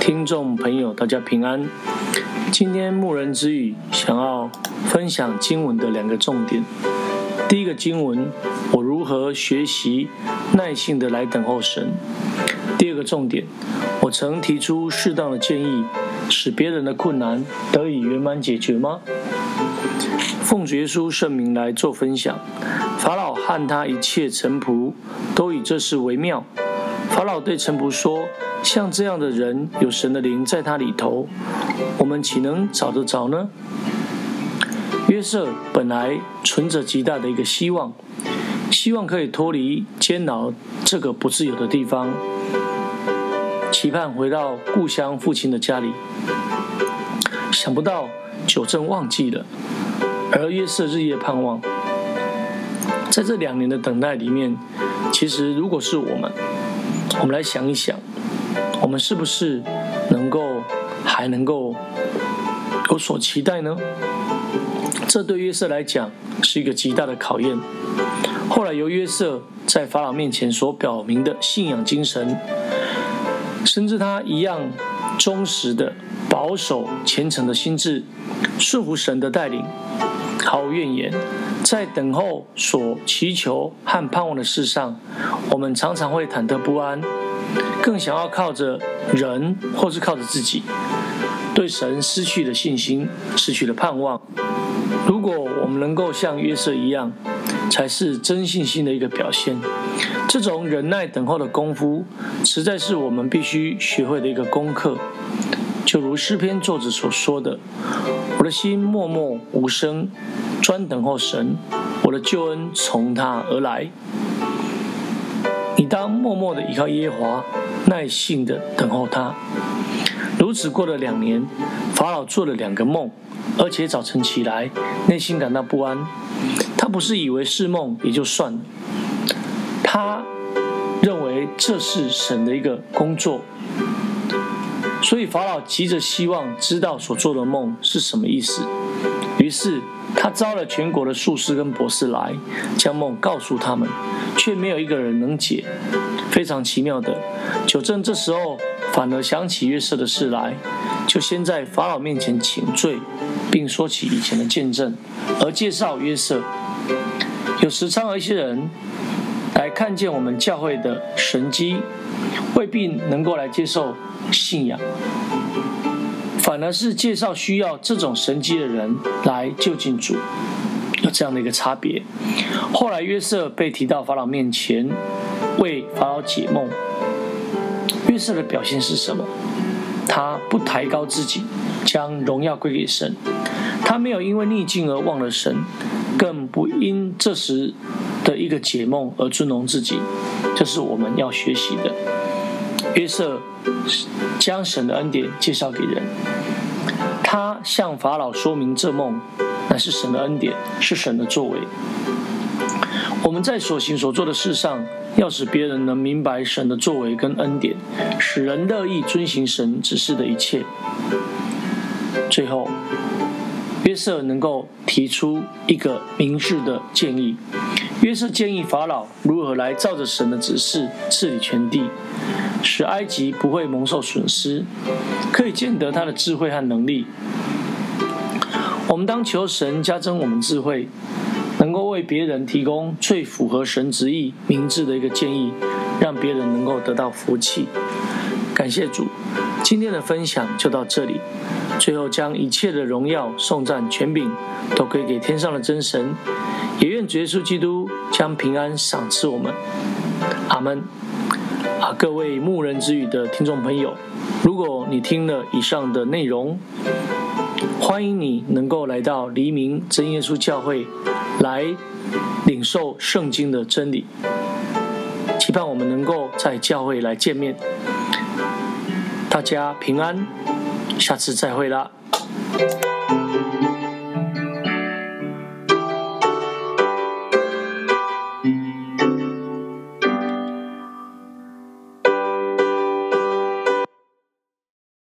听众朋友，大家平安。今天牧人之语想要分享经文的两个重点。第一个经文，我如何学习耐心的来等候神。第二个重点，我曾提出适当的建议，使别人的困难得以圆满解决吗？奉主耶稣圣名来做分享。法老和他一切臣仆都以这事为妙。法老对臣仆说：“像这样的人，有神的灵在他里头，我们岂能找得着呢？”约瑟本来存着极大的一个希望，希望可以脱离监牢这个不自由的地方，期盼回到故乡父亲的家里。想不到久正忘记了，而约瑟日夜盼望。在这两年的等待里面，其实如果是我们，我们来想一想，我们是不是能够还能够有所期待呢？这对约瑟来讲是一个极大的考验。后来由约瑟在法老面前所表明的信仰精神，甚至他一样忠实的、保守、虔诚的心志，顺服神的带领，毫无怨言。在等候所祈求和盼望的事上，我们常常会忐忑不安，更想要靠着人或是靠着自己，对神失去了信心，失去了盼望。如果我们能够像约瑟一样，才是真信心的一个表现。这种忍耐等候的功夫，实在是我们必须学会的一个功课。就如诗篇作者所说的：“我的心默默无声。”专等候神，我的救恩从他而来。你当默默的依靠耶华，耐心的等候他。如此过了两年，法老做了两个梦，而且早晨起来，内心感到不安。他不是以为是梦也就算了，他认为这是神的一个工作，所以法老急着希望知道所做的梦是什么意思。于是。他招了全国的术士跟博士来，将梦告诉他们，却没有一个人能解。非常奇妙的，九正这时候反而想起约瑟的事来，就先在法老面前请罪，并说起以前的见证，而介绍约瑟。有时常有一些人来看见我们教会的神迹，未必能够来接受信仰。反而是介绍需要这种神迹的人来就近主，有这样的一个差别。后来约瑟被提到法老面前，为法老解梦。约瑟的表现是什么？他不抬高自己，将荣耀归给神。他没有因为逆境而忘了神，更不因这时的一个解梦而尊荣自己。这是我们要学习的。约瑟将神的恩典介绍给人，他向法老说明这梦乃是神的恩典，是神的作为。我们在所行所做的事上，要使别人能明白神的作为跟恩典，使人乐意遵行神指示的一切。最后，约瑟能够提出一个明智的建议。约瑟建议法老如何来照着神的指示治理全地。使埃及不会蒙受损失，可以见得他的智慧和能力。我们当求神加增我们智慧，能够为别人提供最符合神旨意、明智的一个建议，让别人能够得到福气。感谢主，今天的分享就到这里。最后，将一切的荣耀、颂赞、权柄都归给天上的真神，也愿主耶稣基督将平安赏赐我们。阿门。啊，各位牧人之语的听众朋友，如果你听了以上的内容，欢迎你能够来到黎明真耶稣教会来领受圣经的真理。期盼我们能够在教会来见面。大家平安，下次再会啦。